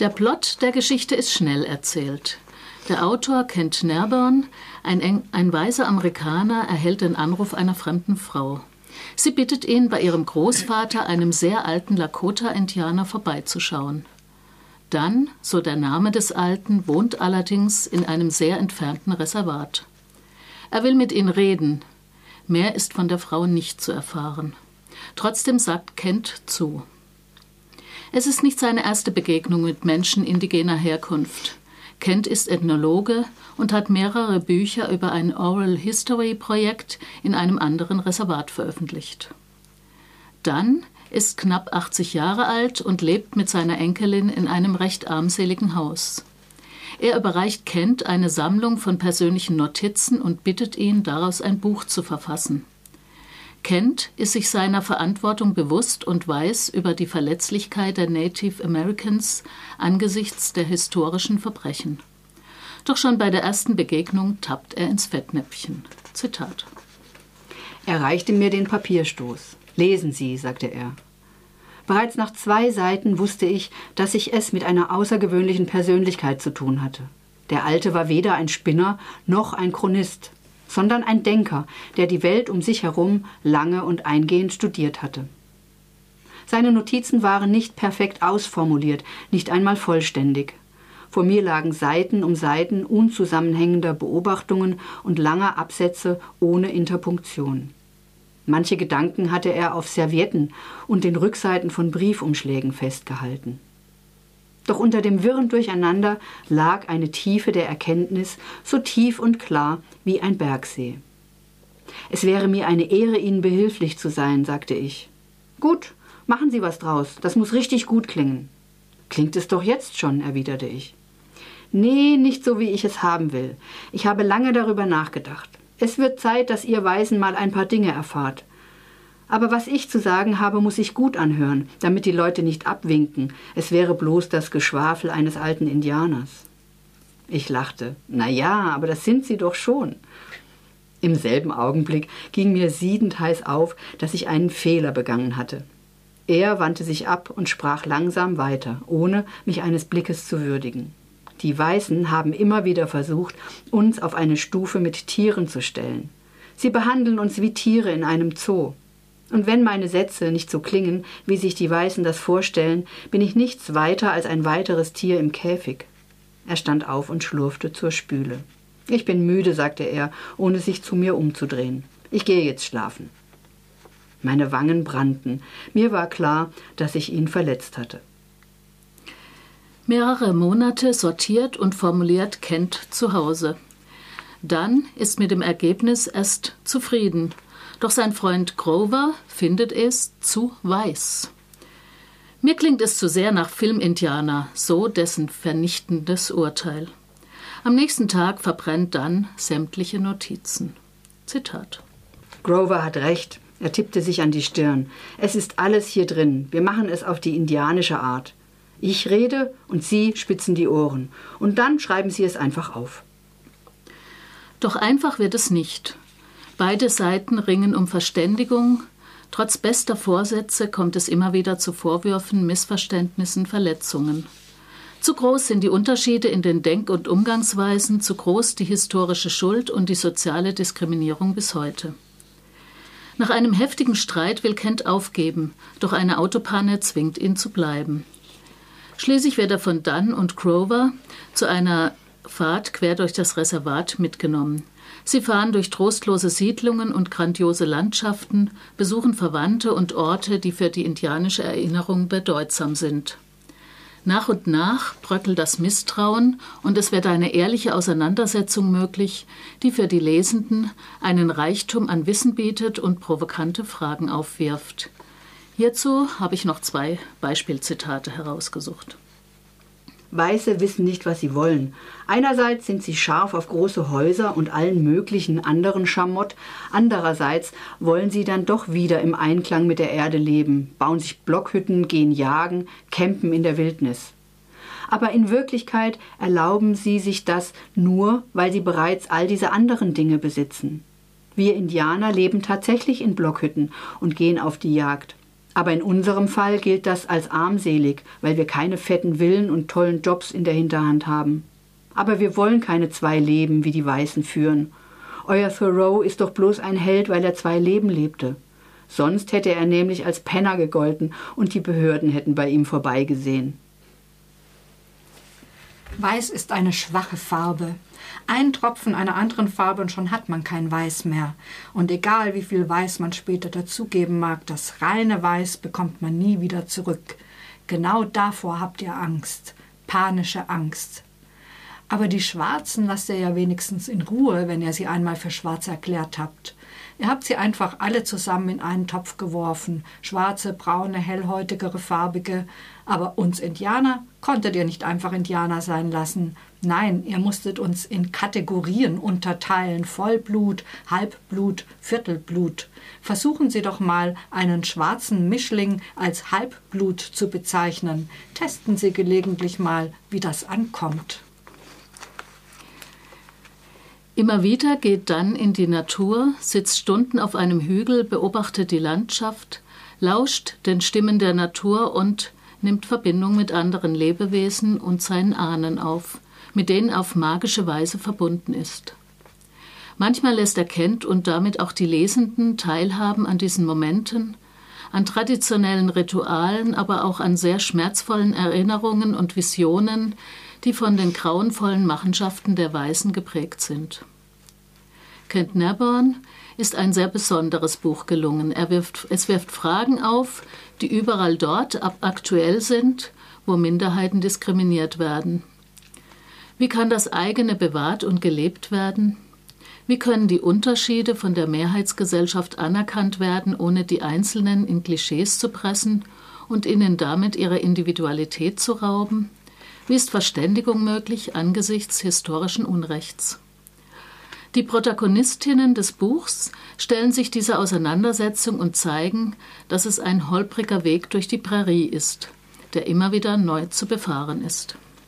Der Plot der Geschichte ist schnell erzählt. Der Autor Kent Nerburn, ein, ein weiser Amerikaner, erhält den Anruf einer fremden Frau. Sie bittet ihn, bei ihrem Großvater, einem sehr alten Lakota-Indianer, vorbeizuschauen. Dann, so der Name des Alten, wohnt allerdings in einem sehr entfernten Reservat. Er will mit ihnen reden. Mehr ist von der Frau nicht zu erfahren. Trotzdem sagt Kent zu. Es ist nicht seine erste Begegnung mit Menschen indigener Herkunft. Kent ist Ethnologe und hat mehrere Bücher über ein Oral History Projekt in einem anderen Reservat veröffentlicht. Dann ist knapp 80 Jahre alt und lebt mit seiner Enkelin in einem recht armseligen Haus. Er überreicht Kent eine Sammlung von persönlichen Notizen und bittet ihn, daraus ein Buch zu verfassen. Kent ist sich seiner Verantwortung bewusst und weiß über die Verletzlichkeit der Native Americans angesichts der historischen Verbrechen. Doch schon bei der ersten Begegnung tappt er ins Fettnäpfchen. Zitat. Er reichte mir den Papierstoß. Lesen Sie, sagte er. Bereits nach zwei Seiten wusste ich, dass ich es mit einer außergewöhnlichen Persönlichkeit zu tun hatte. Der Alte war weder ein Spinner noch ein Chronist sondern ein Denker, der die Welt um sich herum lange und eingehend studiert hatte. Seine Notizen waren nicht perfekt ausformuliert, nicht einmal vollständig. Vor mir lagen Seiten um Seiten unzusammenhängender Beobachtungen und langer Absätze ohne Interpunktion. Manche Gedanken hatte er auf Servietten und den Rückseiten von Briefumschlägen festgehalten. Doch unter dem wirren Durcheinander lag eine Tiefe der Erkenntnis, so tief und klar wie ein Bergsee. Es wäre mir eine Ehre, Ihnen behilflich zu sein, sagte ich. Gut, machen Sie was draus, das muss richtig gut klingen. Klingt es doch jetzt schon, erwiderte ich. Nee, nicht so, wie ich es haben will. Ich habe lange darüber nachgedacht. Es wird Zeit, dass ihr Weisen mal ein paar Dinge erfahrt. Aber was ich zu sagen habe, muss ich gut anhören, damit die Leute nicht abwinken. Es wäre bloß das Geschwafel eines alten Indianers. Ich lachte. Na ja, aber das sind sie doch schon. Im selben Augenblick ging mir siedend heiß auf, dass ich einen Fehler begangen hatte. Er wandte sich ab und sprach langsam weiter, ohne mich eines Blickes zu würdigen. Die Weißen haben immer wieder versucht, uns auf eine Stufe mit Tieren zu stellen. Sie behandeln uns wie Tiere in einem Zoo. Und wenn meine Sätze nicht so klingen, wie sich die Weißen das vorstellen, bin ich nichts weiter als ein weiteres Tier im Käfig. Er stand auf und schlurfte zur Spüle. Ich bin müde, sagte er, ohne sich zu mir umzudrehen. Ich gehe jetzt schlafen. Meine Wangen brannten. Mir war klar, dass ich ihn verletzt hatte. Mehrere Monate sortiert und formuliert Kent zu Hause. Dann ist mit dem Ergebnis erst zufrieden doch sein Freund Grover findet es zu weiß. Mir klingt es zu sehr nach Filmindianer, so dessen vernichtendes Urteil. Am nächsten Tag verbrennt dann sämtliche Notizen. Zitat. Grover hat recht. Er tippte sich an die Stirn. Es ist alles hier drin. Wir machen es auf die indianische Art. Ich rede und Sie spitzen die Ohren. Und dann schreiben Sie es einfach auf. Doch einfach wird es nicht. Beide Seiten ringen um Verständigung. Trotz bester Vorsätze kommt es immer wieder zu Vorwürfen, Missverständnissen, Verletzungen. Zu groß sind die Unterschiede in den Denk- und Umgangsweisen, zu groß die historische Schuld und die soziale Diskriminierung bis heute. Nach einem heftigen Streit will Kent aufgeben, doch eine Autopanne zwingt ihn zu bleiben. Schließlich wird er von Dunn und Grover zu einer Fahrt quer durch das Reservat mitgenommen. Sie fahren durch trostlose Siedlungen und grandiose Landschaften, besuchen Verwandte und Orte, die für die indianische Erinnerung bedeutsam sind. Nach und nach bröckelt das Misstrauen und es wird eine ehrliche Auseinandersetzung möglich, die für die Lesenden einen Reichtum an Wissen bietet und provokante Fragen aufwirft. Hierzu habe ich noch zwei Beispielzitate herausgesucht. Weiße wissen nicht, was sie wollen. Einerseits sind sie scharf auf große Häuser und allen möglichen anderen Schamott, andererseits wollen sie dann doch wieder im Einklang mit der Erde leben, bauen sich Blockhütten, gehen jagen, campen in der Wildnis. Aber in Wirklichkeit erlauben sie sich das nur, weil sie bereits all diese anderen Dinge besitzen. Wir Indianer leben tatsächlich in Blockhütten und gehen auf die Jagd. Aber in unserem Fall gilt das als armselig, weil wir keine fetten Villen und tollen Jobs in der Hinterhand haben. Aber wir wollen keine zwei Leben, wie die Weißen führen. Euer Thoreau ist doch bloß ein Held, weil er zwei Leben lebte. Sonst hätte er nämlich als Penner gegolten und die Behörden hätten bei ihm vorbeigesehen. Weiß ist eine schwache Farbe. Ein Tropfen einer anderen Farbe und schon hat man kein Weiß mehr. Und egal wie viel Weiß man später dazugeben mag, das reine Weiß bekommt man nie wieder zurück. Genau davor habt ihr Angst, panische Angst. Aber die Schwarzen lasst ihr ja wenigstens in Ruhe, wenn ihr sie einmal für schwarz erklärt habt. Ihr habt sie einfach alle zusammen in einen Topf geworfen. Schwarze, braune, hellhäutigere, farbige. Aber uns Indianer konntet ihr nicht einfach Indianer sein lassen. Nein, ihr musstet uns in Kategorien unterteilen. Vollblut, Halbblut, Viertelblut. Versuchen Sie doch mal, einen schwarzen Mischling als Halbblut zu bezeichnen. Testen Sie gelegentlich mal, wie das ankommt. Immer wieder geht dann in die Natur, sitzt Stunden auf einem Hügel, beobachtet die Landschaft, lauscht den Stimmen der Natur und nimmt Verbindung mit anderen Lebewesen und seinen Ahnen auf, mit denen auf magische Weise verbunden ist. Manchmal lässt er Kent und damit auch die Lesenden teilhaben an diesen Momenten, an traditionellen Ritualen, aber auch an sehr schmerzvollen Erinnerungen und Visionen, die von den grauenvollen Machenschaften der Weißen geprägt sind. Kent Naborn ist ein sehr besonderes Buch gelungen. Wirft, es wirft Fragen auf, die überall dort aktuell sind, wo Minderheiten diskriminiert werden. Wie kann das eigene bewahrt und gelebt werden? Wie können die Unterschiede von der Mehrheitsgesellschaft anerkannt werden, ohne die Einzelnen in Klischees zu pressen und ihnen damit ihre Individualität zu rauben? Wie ist Verständigung möglich angesichts historischen Unrechts? Die Protagonistinnen des Buchs stellen sich dieser Auseinandersetzung und zeigen, dass es ein holpriger Weg durch die Prärie ist, der immer wieder neu zu befahren ist.